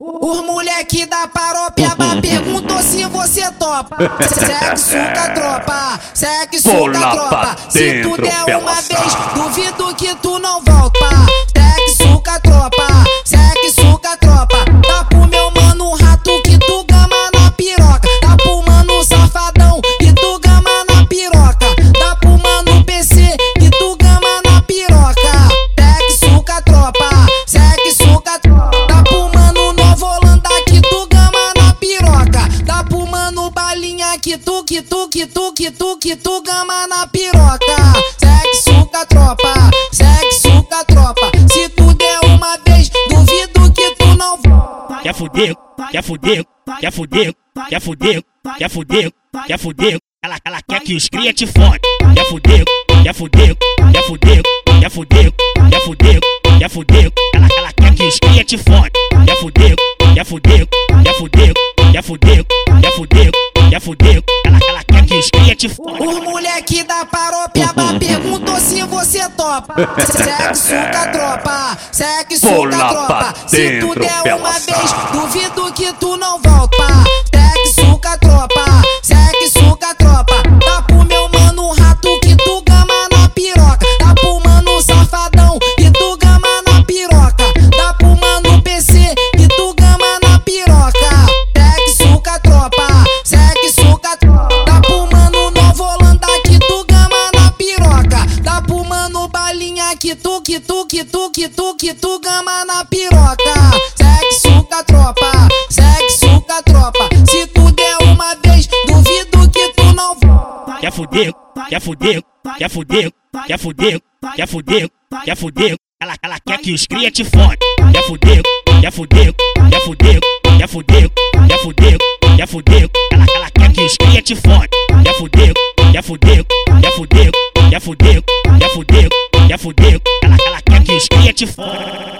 Os moleque da parópia perguntou se você topa. Segue suca tropa, segue suca tropa. Se tu der uma vez, duvido que tu não volta. Que tu, que tu, gama na piroca. Segue suca tropa, segue suca tropa. Se tu der uma vez, duvido que tu não volta. Quer fuder, quer fuder, quer fuder, quer fuder, quer fuder, quer fuder. Ela, ela quer que os cria te fode. Quer fuder, quer fuder, quer fuder, quer fuder, quer fuder, quer fuder. Ela, ela quer que os cria te fode. Quer fuder, quer fuder, quer fuder, quer fuder, quer fuder, quer fuder. Ela, ela quer que os cria te fode. Os moleque da parópia perguntou se você topa. Segue suca tropa, segue suca lá tropa. Se tu der Bela uma vez, duvido que tu não balinha que tu, que tu, que tu, gama na piroca. Segue suca tropa, segue suca tropa. Se tu der uma vez, duvido que tu não volta. Quer fuder, quer fuder, quer fuder, quer fuder, quer fuder, quer fuder. Ela, ela quer que os cria te fode. Quer fuder, quer fuder, quer fuder, quer fuder, quer fuder, quer fuder. Ela, ela quer que os cria te fode. Quer fuder, quer fuder, quer fuder, quer fuder, quer fuder, fuder. Ela, ela quer que os cria te fode.